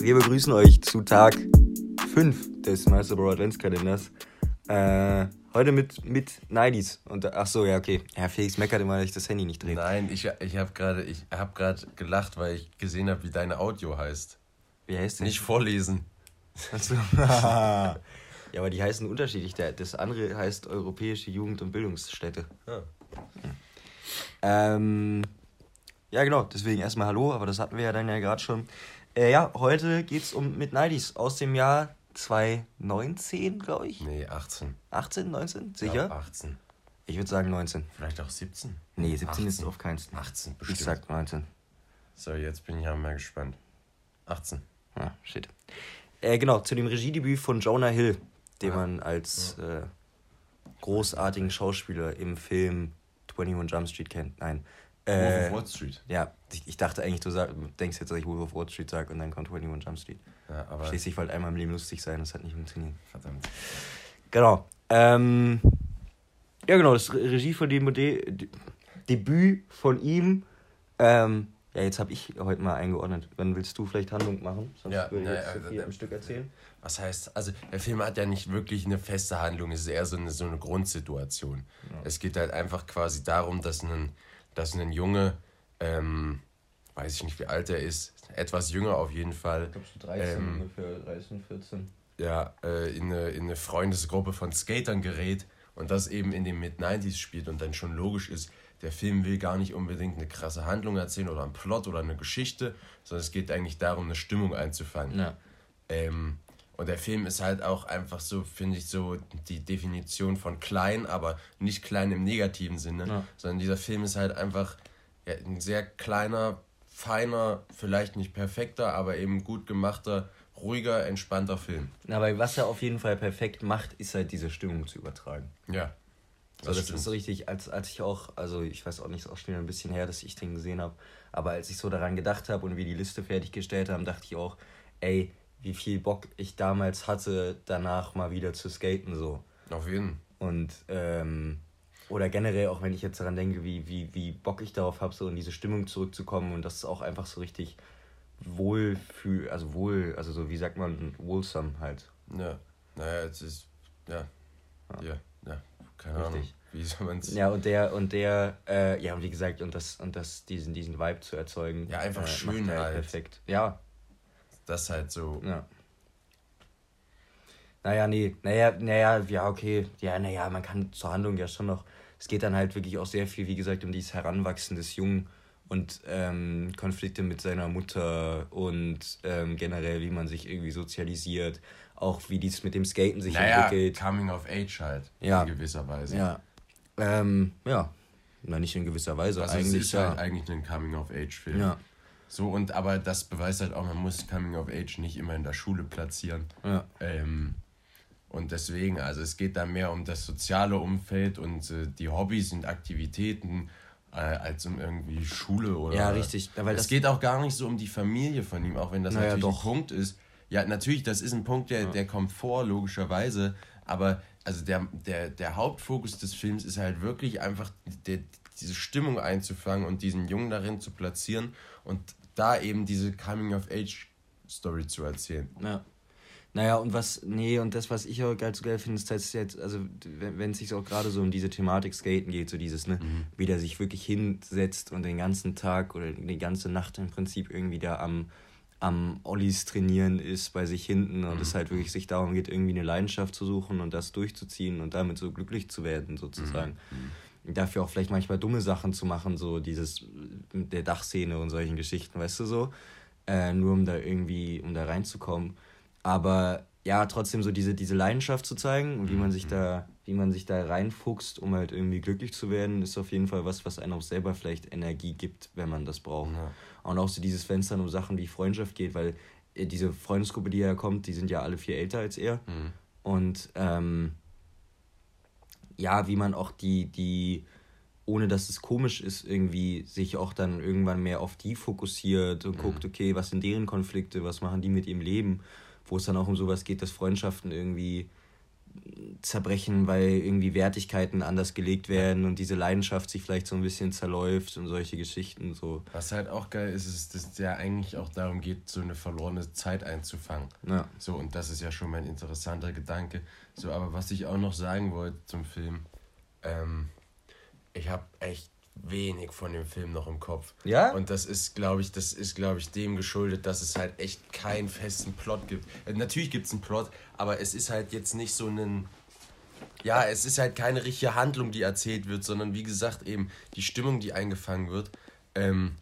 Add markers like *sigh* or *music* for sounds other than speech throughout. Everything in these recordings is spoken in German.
Wir begrüßen euch zu Tag 5 des Meister Bro Adventskalenders. Äh, heute mit, mit Neidis. Und, ach so, ja, okay. Herr Felix meckert immer, dass ich das Handy nicht drehe. Nein, ich, ich habe gerade hab gelacht, weil ich gesehen habe, wie deine Audio heißt. Wie heißt denn? Nicht vorlesen. Achso. *laughs* ja, aber die heißen unterschiedlich. Das andere heißt Europäische Jugend- und Bildungsstätte. Ah. Ähm, ja, genau. Deswegen erstmal Hallo, aber das hatten wir ja dann ja gerade schon. Äh, ja, heute geht's um mit Nidis aus dem Jahr 2019, glaube ich. Nee, 18. 18, 19? Sicher? Ja, 18. Ich würde sagen 19. Vielleicht auch 17? Nee, 17 18. ist auf keinen 18, bestimmt. Ich sag 19. So, jetzt bin ich ja mal gespannt. 18. Ah, shit. Äh, genau, zu dem Regiedebüt von Jonah Hill, den ah. man als ja. äh, großartigen Schauspieler im Film 21 Jump Street kennt. Nein. Äh, Wolf of Wall Street. Ja, ich, ich dachte eigentlich, du sag, denkst jetzt, dass ich Wolf of Wall Street sage und dann kommt 21 Jump Street. Ja, aber Schließlich wollte einmal im Leben lustig sein, das hat nicht funktioniert. Verdammt. Genau. Ähm, ja, genau, das Regie von dem De Debüt von ihm. Ähm, ja, jetzt habe ich heute mal eingeordnet. Wann willst du vielleicht Handlung machen? Sonst ja, würde ich jetzt ja, viel im Stück erzählen. Was heißt, also der Film hat ja nicht wirklich eine feste Handlung, es ist eher so eine, so eine Grundsituation. Ja. Es geht halt einfach quasi darum, dass ein, dass ein Junge, ähm, weiß ich nicht, wie alt er ist, etwas jünger auf jeden Fall. Ich glaube so 13, ähm, ungefähr 13, 14. Ja, äh, in, eine, in eine Freundesgruppe von Skatern gerät und das eben in den Mid-90s spielt und dann schon logisch ist, der Film will gar nicht unbedingt eine krasse Handlung erzählen oder einen Plot oder eine Geschichte, sondern es geht eigentlich darum, eine Stimmung einzufangen. Ja. Ähm, und der Film ist halt auch einfach so, finde ich, so die Definition von klein, aber nicht klein im negativen Sinne, ja. sondern dieser Film ist halt einfach ja, ein sehr kleiner, feiner, vielleicht nicht perfekter, aber eben gut gemachter, ruhiger, entspannter Film. Aber was er auf jeden Fall perfekt macht, ist halt diese Stimmung zu übertragen. Ja. Das, so, das ist so richtig, als, als ich auch, also ich weiß auch nicht, ist auch schon ein bisschen her, dass ich den gesehen habe, aber als ich so daran gedacht habe und wir die Liste fertiggestellt haben, dachte ich auch, ey, wie viel Bock ich damals hatte, danach mal wieder zu skaten, so. Auf jeden. Und, ähm, oder generell auch wenn ich jetzt daran denke, wie, wie, wie Bock ich darauf habe, so in diese Stimmung zurückzukommen und das ist auch einfach so richtig wohl für, also wohl, also so, wie sagt man, wholesome halt. Ja, naja, es ist, ja, ja, ja, ja keine Richtig. Ahnung. Wie soll man es. Ja, und der, und der, äh, ja, und wie gesagt, und das, und das, diesen, diesen Vibe zu erzeugen. Ja, einfach äh, schön halt. Perfekt. Ja. Das halt so. Ja. Naja, nee, naja, naja, ja, okay. Ja, naja, man kann zur Handlung ja schon noch. Es geht dann halt wirklich auch sehr viel, wie gesagt, um dieses Heranwachsen des Jungen und ähm, Konflikte mit seiner Mutter und ähm, generell, wie man sich irgendwie sozialisiert, auch wie dies mit dem Skaten sich naja, entwickelt. Coming of Age halt, ja. in gewisser Weise. Ja. Ähm, ja. Na, nicht in gewisser Weise. Also eigentlich, es ist ja. halt eigentlich ein Coming of Age-Film. Ja. So, und aber das beweist halt auch, man muss Coming of Age nicht immer in der Schule platzieren. Ja. Ähm, und deswegen, also es geht da mehr um das soziale Umfeld und äh, die Hobbys und Aktivitäten äh, als um irgendwie Schule oder. Ja, richtig. Weil es geht auch gar nicht so um die Familie von ihm, auch wenn das naja, natürlich doch. ein Punkt ist. Ja, natürlich, das ist ein Punkt, der, ja. der kommt vor, logischerweise. Aber also der, der, der Hauptfokus des Films ist halt wirklich einfach der, diese Stimmung einzufangen und diesen Jungen darin zu platzieren und da eben diese Coming-of-Age-Story zu erzählen. Ja. Naja, und was, nee, und das, was ich auch geil so geil finde, ist dass jetzt, also wenn es sich auch gerade so um diese Thematik Skaten geht, so dieses, ne, mhm. wie der sich wirklich hinsetzt und den ganzen Tag oder die ganze Nacht im Prinzip irgendwie da am, am Ollis trainieren ist bei sich hinten und mhm. es halt wirklich sich darum geht, irgendwie eine Leidenschaft zu suchen und das durchzuziehen und damit so glücklich zu werden, sozusagen. Mhm. Dafür auch vielleicht manchmal dumme Sachen zu machen, so dieses der Dachszene und solchen Geschichten, weißt du so, äh, nur um da irgendwie, um da reinzukommen. Aber ja, trotzdem so diese, diese Leidenschaft zu zeigen und wie man sich mhm. da, wie man sich da reinfuchst, um halt irgendwie glücklich zu werden, ist auf jeden Fall was, was einem auch selber vielleicht Energie gibt, wenn man das braucht. Ja. Und auch so dieses Fenster um Sachen wie Freundschaft geht, weil äh, diese Freundesgruppe, die er kommt, die sind ja alle viel älter als er. Mhm. Und ähm, ja, wie man auch die, die, ohne dass es komisch ist, irgendwie sich auch dann irgendwann mehr auf die fokussiert und mhm. guckt, okay, was sind deren Konflikte, was machen die mit ihrem Leben wo es dann auch um sowas geht, dass Freundschaften irgendwie zerbrechen, weil irgendwie Wertigkeiten anders gelegt werden und diese Leidenschaft sich vielleicht so ein bisschen zerläuft und solche Geschichten so. Was halt auch geil ist, ist, dass es ja eigentlich auch darum geht, so eine verlorene Zeit einzufangen. Ja. So, und das ist ja schon mein interessanter Gedanke. So, aber was ich auch noch sagen wollte zum Film, ähm, ich habe echt wenig von dem Film noch im Kopf. Ja? Und das ist, glaube ich, das ist, glaube ich, dem geschuldet, dass es halt echt keinen festen Plot gibt. Äh, natürlich gibt es einen Plot, aber es ist halt jetzt nicht so ein ja, es ist halt keine richtige Handlung, die erzählt wird, sondern wie gesagt eben die Stimmung, die eingefangen wird. Ähm,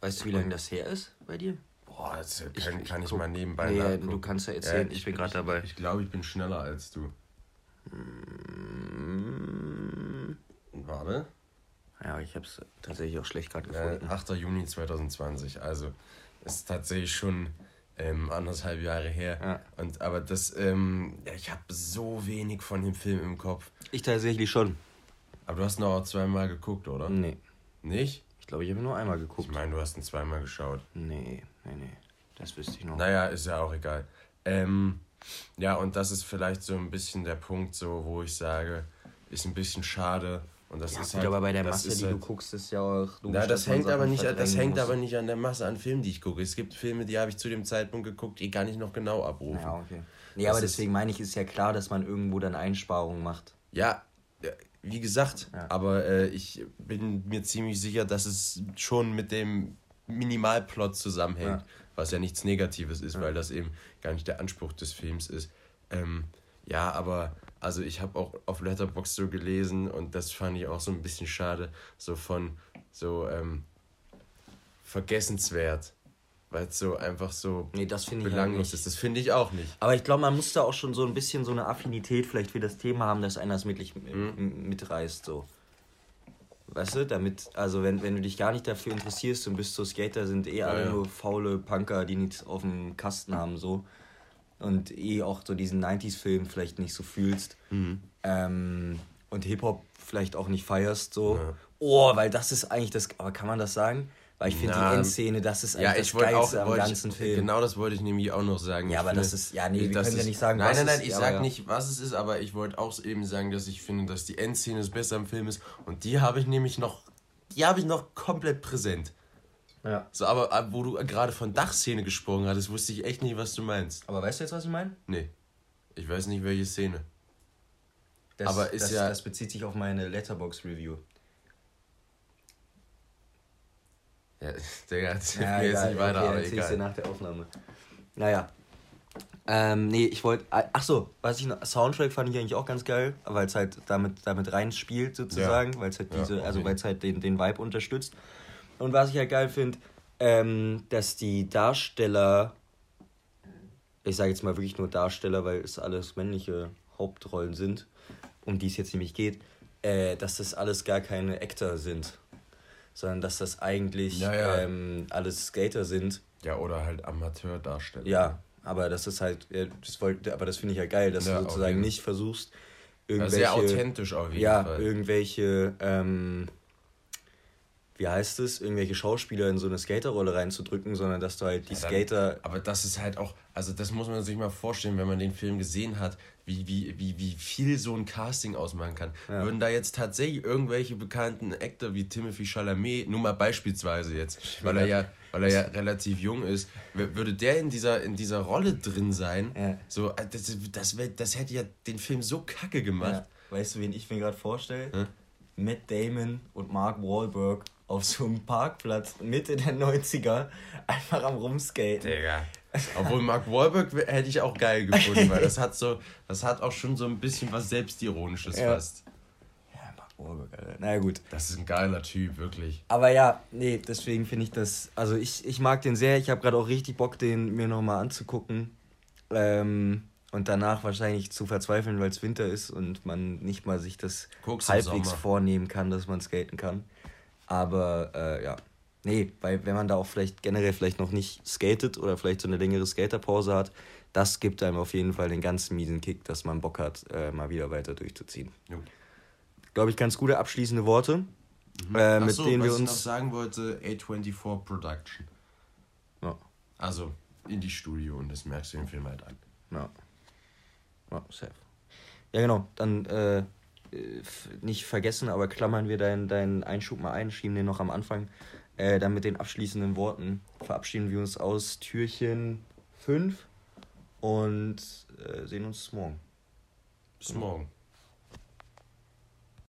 weißt du, wie lange das her ist bei dir? Boah, das kann ich, kann ich, mal nebenbei nee, nachgucken. Du kannst ja erzählen, ja, ich, ich, bin gerade dabei. Ich glaube, ich bin schneller als du. Hm. Warte. Ja, ich habe es tatsächlich auch schlecht gerade gefunden. Äh, 8. Juni 2020, also ist tatsächlich schon ähm, anderthalb Jahre her. Ja. Und, aber das, ähm, ja, ich habe so wenig von dem Film im Kopf. Ich tatsächlich schon. Aber du hast noch auch zweimal geguckt, oder? Nee. Nicht? Ich glaube, ich habe nur einmal geguckt. Ich meine, du hast ihn zweimal geschaut. Nee, nee, nee. Das wüsste ich noch. Naja, ist ja auch egal. Ähm, ja, und das ist vielleicht so ein bisschen der Punkt, so, wo ich sage, ist ein bisschen schade, und das ja, ist gut, halt, aber bei der Masse, die halt, du guckst, ist ja auch. Na, das hängt aber nicht, das hängt aber nicht an der Masse an Filmen, die ich gucke. Es gibt Filme, die habe ich zu dem Zeitpunkt geguckt, die gar nicht noch genau abrufen. Ja, okay. Nee, aber deswegen meine ich, ist ja klar, dass man irgendwo dann Einsparungen macht. Ja, wie gesagt, ja. aber äh, ich bin mir ziemlich sicher, dass es schon mit dem Minimalplot zusammenhängt, ja. was ja nichts Negatives ist, ja. weil das eben gar nicht der Anspruch des Films ist. Ähm, ja, aber also ich habe auch auf Letterboxd so gelesen und das fand ich auch so ein bisschen schade, so von so ähm, vergessenswert, weil es so einfach so nee, das halt belanglos ist. Das finde ich auch nicht. Aber ich glaube, man muss da auch schon so ein bisschen so eine Affinität vielleicht für das Thema haben, dass einer es mit, mhm. mitreißt, so. Weißt du, damit, also wenn, wenn du dich gar nicht dafür interessierst und bist so Skater, sind eh alle ja, ja. nur faule Punker, die nichts auf dem Kasten haben, so und eh auch so diesen 90s-Film vielleicht nicht so fühlst mhm. ähm, und Hip-Hop vielleicht auch nicht feierst, so. Ja. Oh, weil das ist eigentlich das, aber kann man das sagen? Weil ich finde die Endszene, das ist eigentlich ja, ich das Geilste auch, am ganzen ich, Film. Genau das wollte ich nämlich auch noch sagen. Ja, ich aber finde, das ist, ja, nee, wir können ist, ja nicht sagen, nein, was Nein, nein, nein, ich sage ja. nicht, was es ist, aber ich wollte auch eben sagen, dass ich finde, dass die Endszene das Beste am Film ist und die habe ich nämlich noch, die habe ich noch komplett präsent. Ja. So, aber wo du gerade von Dachszene gesprochen hattest, wusste ich echt nicht, was du meinst. Aber weißt du jetzt, was ich meine? Nee. Ich weiß nicht, welche Szene. Das, aber ist das, ja. Das bezieht sich auf meine Letterbox-Review. Ja, *laughs* Digga, ja, mir jetzt nicht weiter, okay, aber egal. dir nach der Aufnahme. Naja. Ähm, nee, ich wollte. Ach so, was ich noch. Soundtrack fand ich eigentlich auch ganz geil, weil es halt damit, damit reinspielt, sozusagen. Ja. Weil es halt diese. Ja, also, weil es halt den, den Vibe unterstützt. Und was ich ja halt geil finde, ähm, dass die Darsteller, ich sage jetzt mal wirklich nur Darsteller, weil es alles männliche Hauptrollen sind, um die es jetzt nämlich geht, äh, dass das alles gar keine Actor sind, sondern dass das eigentlich ja, ja. Ähm, alles Skater sind. Ja, oder halt Amateurdarsteller. Ja, aber das ist halt, das wollt, aber das finde ich ja geil, dass ja, du sozusagen nicht versuchst, irgendwelche. Sehr authentisch auf jeden ja, Fall. Ja, irgendwelche. Ähm, wie heißt es, irgendwelche Schauspieler in so eine Skaterrolle reinzudrücken, sondern dass du halt die ja, dann, Skater. Aber das ist halt auch, also das muss man sich mal vorstellen, wenn man den Film gesehen hat, wie, wie, wie, wie viel so ein Casting ausmachen kann. Ja. Würden da jetzt tatsächlich irgendwelche bekannten Actor wie Timothy Chalamet, nur mal beispielsweise jetzt, weil er ja, weil er ja relativ jung ist, würde der in dieser, in dieser Rolle drin sein, ja. so, äh, das, das, das hätte ja den Film so kacke gemacht. Weißt du, wen ich mir gerade vorstelle? Hm? Matt Damon und Mark Wahlberg auf so einem Parkplatz Mitte der 90er einfach am Rumskaten. Digga. *laughs* Obwohl Mark Wahlberg hätte ich auch geil gefunden, weil das *laughs* hat so, das hat auch schon so ein bisschen was Selbstironisches ja. fast. Ja, Mark Wahlberg, Alter. Naja, gut. Das ist ein geiler Typ, wirklich. Aber ja, nee, deswegen finde ich das, also ich, ich mag den sehr. Ich habe gerade auch richtig Bock, den mir nochmal anzugucken. Ähm, und danach wahrscheinlich zu verzweifeln, weil es Winter ist und man nicht mal sich das Guck's halbwegs vornehmen kann, dass man skaten kann. Aber äh, ja, nee, weil wenn man da auch vielleicht generell vielleicht noch nicht skatet oder vielleicht so eine längere Skaterpause hat, das gibt einem auf jeden Fall den ganzen miesen Kick, dass man Bock hat, äh, mal wieder weiter durchzuziehen. Jo. Glaube ich, ganz gute abschließende Worte, mhm. äh, mit so, denen wir uns. Ich noch sagen wollte, A24 Production. Ja. Also in die Studio und das merkst du im Film halt an. Ja. Ja, safe. Ja, genau. Dann äh, nicht vergessen, aber klammern wir deinen, deinen Einschub mal ein, schieben den noch am Anfang. Äh, dann mit den abschließenden Worten verabschieden wir uns aus Türchen 5 und äh, sehen uns morgen. Bis morgen.